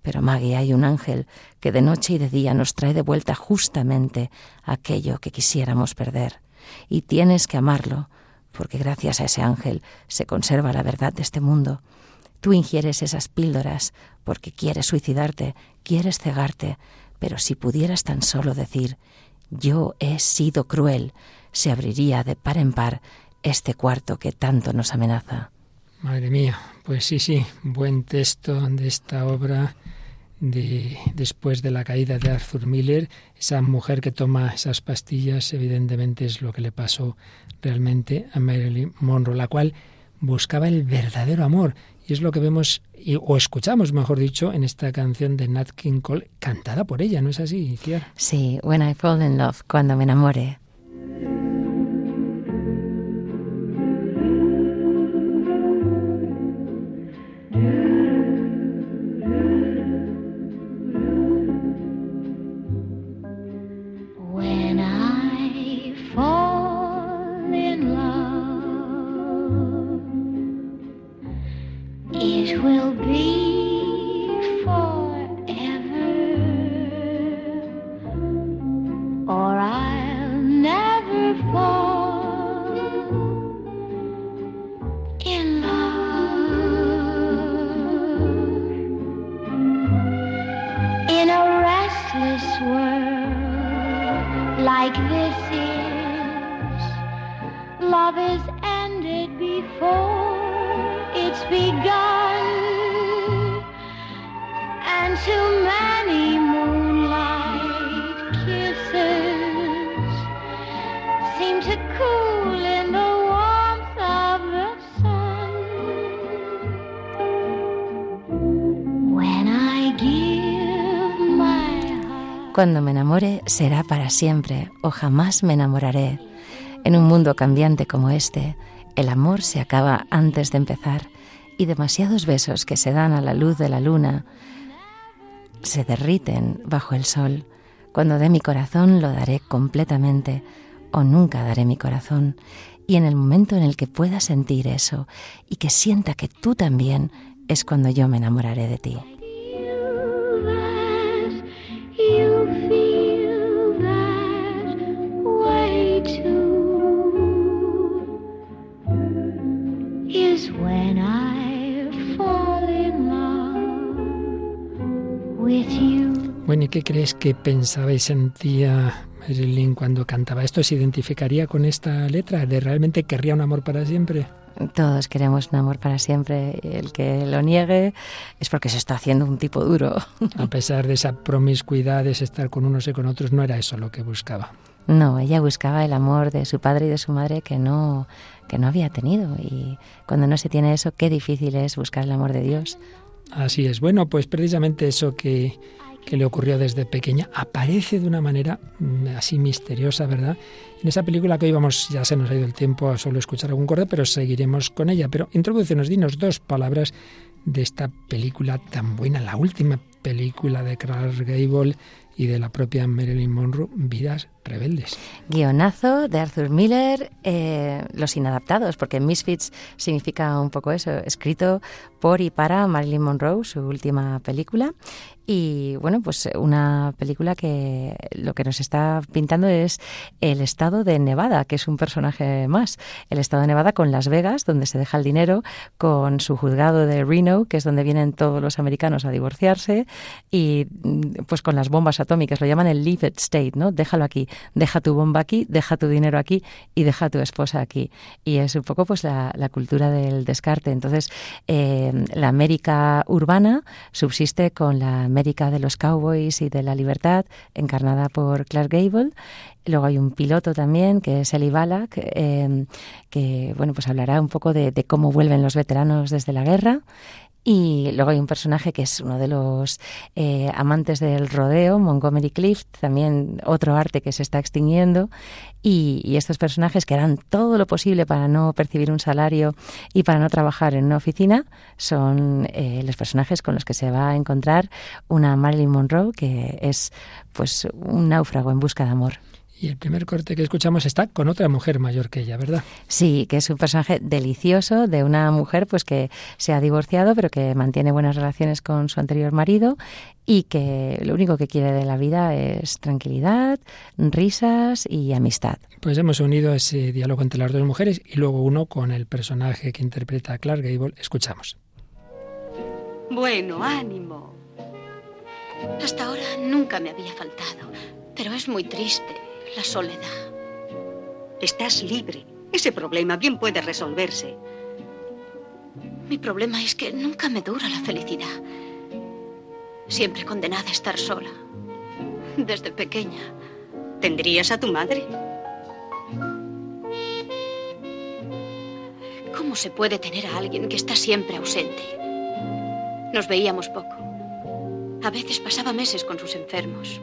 Pero Maggie, hay un ángel que de noche y de día nos trae de vuelta justamente aquello que quisiéramos perder. Y tienes que amarlo, porque gracias a ese ángel se conserva la verdad de este mundo. Tú ingieres esas píldoras porque quieres suicidarte, quieres cegarte, pero si pudieras tan solo decir yo he sido cruel, se abriría de par en par este cuarto que tanto nos amenaza. Madre mía, pues sí, sí, buen texto de esta obra de después de la caída de Arthur Miller, esa mujer que toma esas pastillas, evidentemente es lo que le pasó realmente a Marilyn Monroe, la cual buscaba el verdadero amor. Y es lo que vemos, y- o escuchamos, mejor dicho, en esta canción de Nat King Cole, cantada por ella, ¿no es así, Ciara? Sí, When I Fall in Love, cuando me enamore. Cuando me enamore será para siempre o jamás me enamoraré. En un mundo cambiante como este, el amor se acaba antes de empezar y demasiados besos que se dan a la luz de la luna se derriten bajo el sol. Cuando dé mi corazón lo daré completamente o nunca daré mi corazón. Y en el momento en el que pueda sentir eso y que sienta que tú también, es cuando yo me enamoraré de ti. Bueno, ¿y qué crees que pensaba y sentía Marilyn cuando cantaba esto? ¿Se identificaría con esta letra? ¿De realmente querría un amor para siempre? Todos queremos un amor para siempre. El que lo niegue es porque se está haciendo un tipo duro. A pesar de esa promiscuidad, de ese estar con unos y con otros, no era eso lo que buscaba. No, ella buscaba el amor de su padre y de su madre que no, que no había tenido. Y cuando no se tiene eso, qué difícil es buscar el amor de Dios. Así es. Bueno, pues precisamente eso que, que le ocurrió desde pequeña aparece de una manera mm, así misteriosa, ¿verdad? En esa película que hoy vamos, ya se nos ha ido el tiempo a solo escuchar algún corte, pero seguiremos con ella. Pero introducenos, dinos dos palabras de esta película tan buena, la última película de Clark Gable y de la propia Marilyn Monroe, Vidas Rebeldes. Guionazo de Arthur Miller, eh, Los Inadaptados, porque Misfits significa un poco eso, escrito por y para Marilyn Monroe, su última película. Y bueno, pues una película que lo que nos está pintando es el estado de Nevada, que es un personaje más. El estado de Nevada con Las Vegas, donde se deja el dinero, con su juzgado de Reno, que es donde vienen todos los americanos a divorciarse, y mm, pues con las bombas atómicas, lo llaman el leave state, ¿no? Déjalo aquí, deja tu bomba aquí, deja tu dinero aquí y deja tu esposa aquí. Y es un poco pues la, cultura del descarte. Entonces, eh, la América urbana subsiste con la América de los cowboys y de la libertad, encarnada por Clark Gable. Luego hay un piloto también, que es Eli Balak, eh, que bueno, pues hablará un poco de cómo vuelven los veteranos desde la guerra. Y luego hay un personaje que es uno de los eh, amantes del rodeo, Montgomery Clift, también otro arte que se está extinguiendo. Y, estos personajes que harán todo lo posible para no percibir un salario y para no trabajar en una oficina son eh, los personajes con los que se va a encontrar una Marilyn Monroe que es pues un náufrago en busca de amor. Y el primer corte que escuchamos está con otra mujer mayor que ella, ¿verdad? Sí, que es un personaje delicioso de una mujer pues que se ha divorciado pero que mantiene buenas relaciones con su anterior marido y que lo único que quiere de la vida es tranquilidad, risas y amistad. Pues hemos unido ese diálogo entre las dos mujeres y luego uno con el personaje que interpreta a Clark Gable. Escuchamos. Bueno, ánimo. Hasta ahora nunca me había faltado, pero es muy triste la soledad. Estás libre. Ese problema bien puede resolverse. Mi problema es que nunca me dura la felicidad. Siempre condenada a estar sola. Desde pequeña. ¿Tendrías a tu madre? ¿Cómo se puede tener a alguien que está siempre ausente? Nos veíamos poco. A veces pasaba meses con sus enfermos.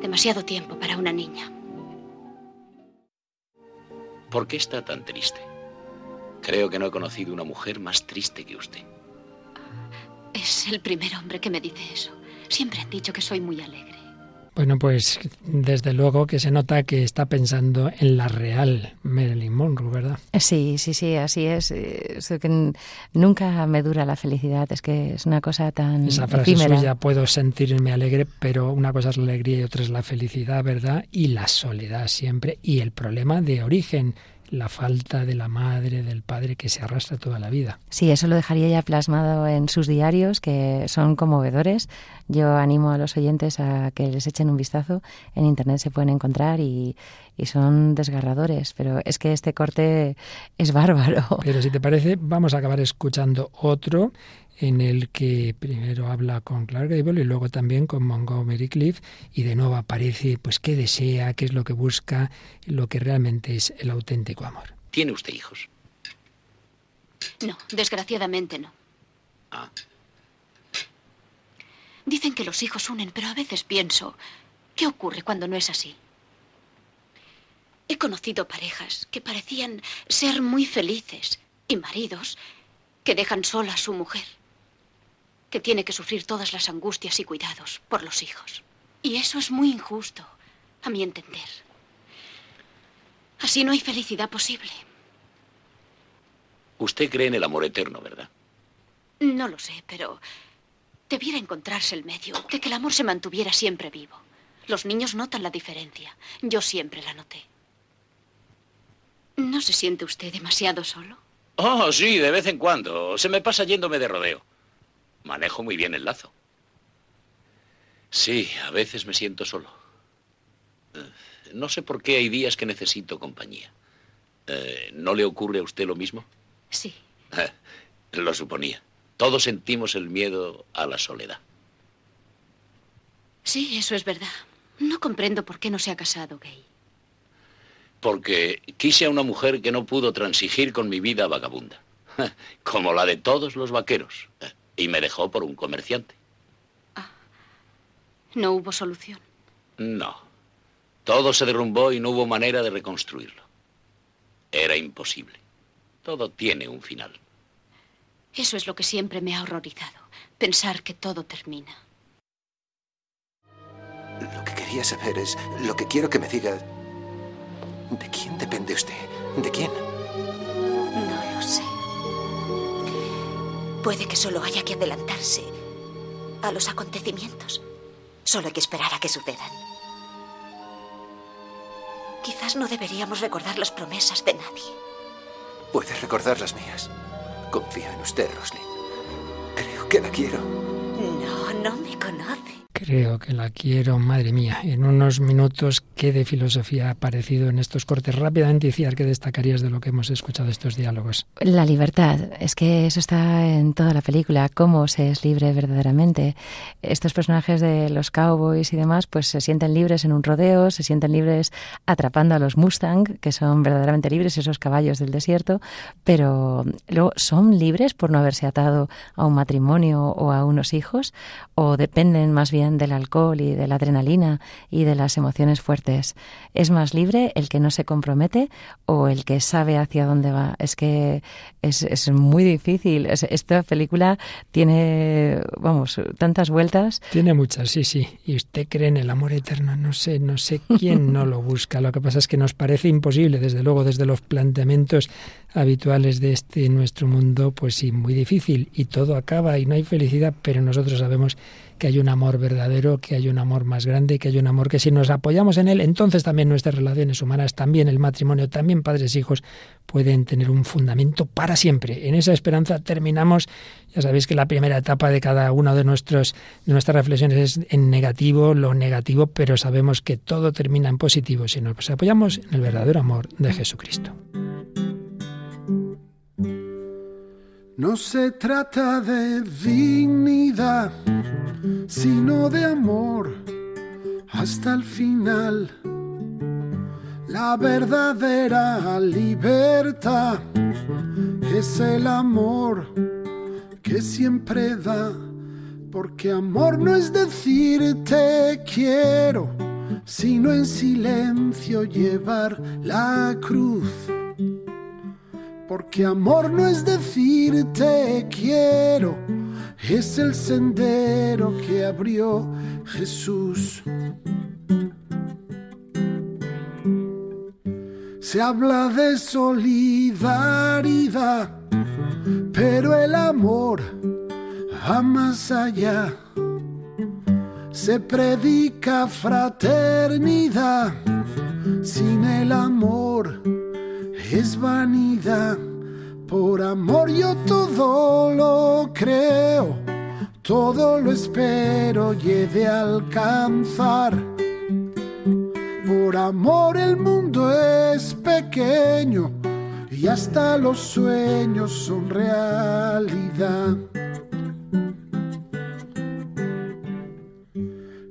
Demasiado tiempo para una niña. ¿Por qué está tan triste? Creo que no he conocido una mujer más triste que usted. Es el primer hombre que me dice eso. Siempre han dicho que soy muy alegre. Bueno, pues desde luego que se nota que está pensando en la real Marilyn Monroe, ¿verdad? Sí, sí, sí, así es. es que nunca me dura la felicidad, es que es una cosa tan Esa frase efímera. suya, puedo sentirme alegre, pero una cosa es la alegría y otra es la felicidad, ¿verdad? Y la soledad siempre, y el problema de origen, la falta de la madre, del padre que se arrastra toda la vida. Sí, eso lo dejaría ya plasmado en sus diarios, que son conmovedores. Yo animo a los oyentes a que les echen un vistazo. En Internet se pueden encontrar y, y son desgarradores, pero es que este corte es bárbaro. Pero si te parece, vamos a acabar escuchando otro en el que primero habla con Clark Gable y luego también con Montgomery Cliff y de nuevo aparece pues qué desea, qué es lo que busca, lo que realmente es el auténtico amor. ¿Tiene usted hijos? No, desgraciadamente no. Ah, Dicen que los hijos unen, pero a veces pienso, ¿qué ocurre cuando no es así? He conocido parejas que parecían ser muy felices y maridos que dejan sola a su mujer, que tiene que sufrir todas las angustias y cuidados por los hijos. Y eso es muy injusto, a mi entender. Así no hay felicidad posible. usted cree en el amor eterno, ¿verdad? No lo sé, pero debiera encontrarse el medio de que el amor se mantuviera siempre vivo. Los niños notan la diferencia. Yo siempre la noté. ¿No se siente usted demasiado solo? Oh, sí, de vez en cuando. Se me pasa yéndome de rodeo. Manejo muy bien el lazo. Sí, a veces me siento solo. Eh, No sé por qué hay días que necesito compañía. Eh, ¿No le ocurre a usted lo mismo? Sí. Lo suponía. Todos sentimos el miedo a la soledad. Sí, eso es verdad. No comprendo por qué no se ha casado, Gay. Porque quise a una mujer que no pudo transigir con mi vida vagabunda. Como la de todos los vaqueros. Y me dejó por un comerciante. No hubo solución. No. Todo se derrumbó y no hubo manera de reconstruirlo. Era imposible. Todo tiene un final. Eso es lo que siempre me ha horrorizado. Pensar que todo termina. Lo que quería saber es lo que quiero que me diga. ¿De quién depende usted? ¿De quién? Puede que solo haya que adelantarse a los acontecimientos. Solo hay que esperar a que sucedan. Quizás no deberíamos recordar las promesas de nadie. Puede recordar las mías. Confío en usted, Roslyn. Creo que la quiero. No, no me conoce. Creo que la quiero, madre mía. En unos minutos, ¿qué de filosofía ha aparecido en estos cortes? Rápidamente, Iciar, ¿qué destacarías de lo que hemos escuchado estos diálogos? La libertad, es que eso está en toda la película, cómo se es libre verdaderamente. Estos personajes de los cowboys y demás, pues se sienten libres en un rodeo, se sienten libres atrapando a los Mustang, que son verdaderamente libres, esos caballos del desierto, pero luego son libres por no haberse atado a un matrimonio o a unos hijos, o dependen más bien del alcohol y de la adrenalina y de las emociones fuertes. ¿Es más libre el que no se compromete o el que sabe hacia dónde va? Es que es, es muy difícil. Es- esta película tiene, vamos, tantas vueltas. Tiene muchas, sí, sí. Y usted cree en el amor eterno. No sé, no sé quién no lo busca. Lo que pasa es que nos parece imposible, desde luego, desde los planteamientos habituales de este nuestro mundo, pues sí, muy difícil. Y todo acaba y no hay felicidad, pero nosotros sabemos que hay un amor verdadero, que hay un amor más grande, que hay un amor que si nos apoyamos en él, entonces también nuestras relaciones humanas, también el matrimonio, también padres e hijos pueden tener un fundamento para siempre. En esa esperanza terminamos. Ya sabéis que la primera etapa de cada uno de nuestros de nuestras reflexiones es en negativo, lo negativo, pero sabemos que todo termina en positivo si nos apoyamos en el verdadero amor de Jesucristo. No se trata de dignidad, sino de amor hasta el final. La verdadera libertad es el amor que siempre da, porque amor no es decir te quiero, sino en silencio llevar la cruz. Porque amor no es decir te quiero, es el sendero que abrió Jesús. Se habla de solidaridad, pero el amor va más allá. Se predica fraternidad, sin el amor es vanidad. Por amor yo todo lo creo, todo lo espero y he de alcanzar Por amor el mundo es pequeño y hasta los sueños son realidad.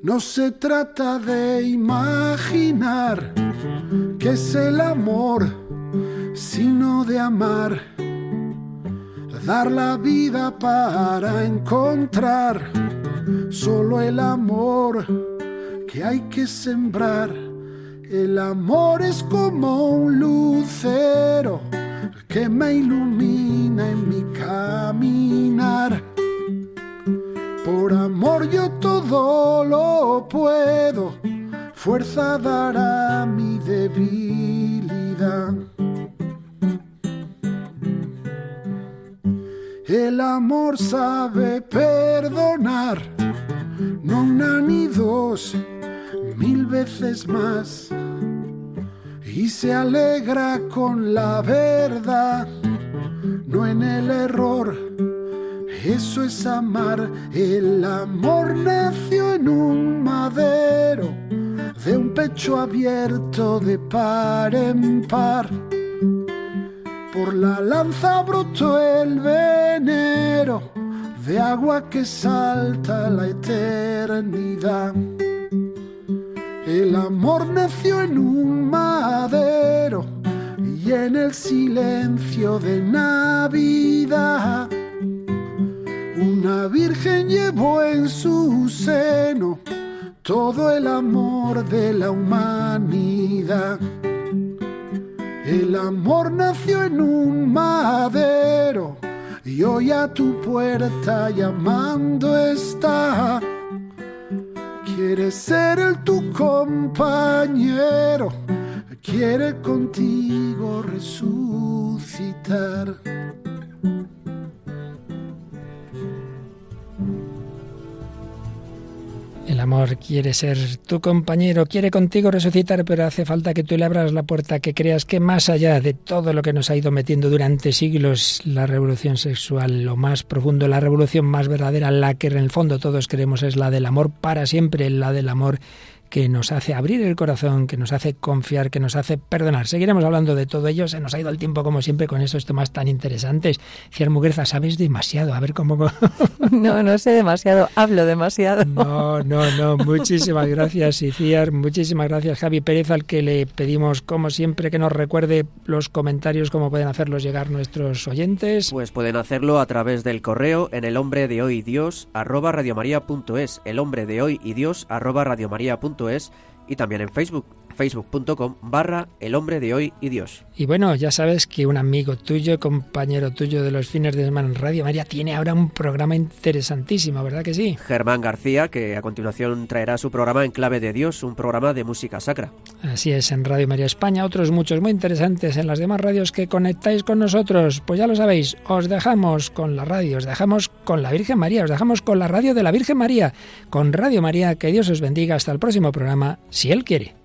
No se trata de imaginar qué es el amor, sino de amar. Dar la vida para encontrar solo el amor que hay que sembrar. El amor es como un lucero que me ilumina en mi caminar. Por amor yo todo lo puedo, fuerza dará mi debilidad. El amor sabe perdonar, no una ni dos, mil veces más. Y se alegra con la verdad, no en el error. Eso es amar. El amor nació en un madero, de un pecho abierto de par en par. Por la lanza brotó el venero de agua que salta la eternidad. El amor nació en un madero y en el silencio de Navidad. Una virgen llevó en su seno todo el amor de la humanidad. El amor nació en un madero y hoy a tu puerta llamando está. Quiere ser el tu compañero, quiere contigo resucitar. El amor quiere ser tu compañero, quiere contigo resucitar, pero hace falta que tú le abras la puerta, que creas que más allá de todo lo que nos ha ido metiendo durante siglos la revolución sexual, lo más profundo, la revolución más verdadera, la que en el fondo todos queremos es la del amor para siempre, la del amor que nos hace abrir el corazón, que nos hace confiar, que nos hace perdonar. Seguiremos hablando de todo ello. Se nos ha ido el tiempo, como siempre, con esos temas tan interesantes. Ciar Muguerza, sabes demasiado. A ver cómo. no, no sé demasiado. Hablo demasiado. no, no, no. Muchísimas gracias, Ciar. Muchísimas gracias, Javi Pérez, al que le pedimos, como siempre, que nos recuerde los comentarios, cómo pueden hacerlos llegar nuestros oyentes. Pues pueden hacerlo a través del correo en el hombre de hoy Dios arroba radiomaria.es, el hombre de hoy y Dios arroba radiomaria.es y también en Facebook, facebook.com barra el hombre de hoy y Dios. Y bueno, ya sabes que un amigo tuyo, compañero tuyo de los fines de semana en Radio María, tiene ahora un programa interesantísimo, ¿verdad que sí? Germán García, que a continuación traerá su programa En Clave de Dios, un programa de música sacra. Así es, en Radio María España, otros muchos muy interesantes en las demás radios que conectáis con nosotros. Pues ya lo sabéis, os dejamos con la radio, os dejamos con la Virgen María, os dejamos con la radio de la Virgen María, con Radio María, que Dios os bendiga hasta el próximo programa, si Él quiere.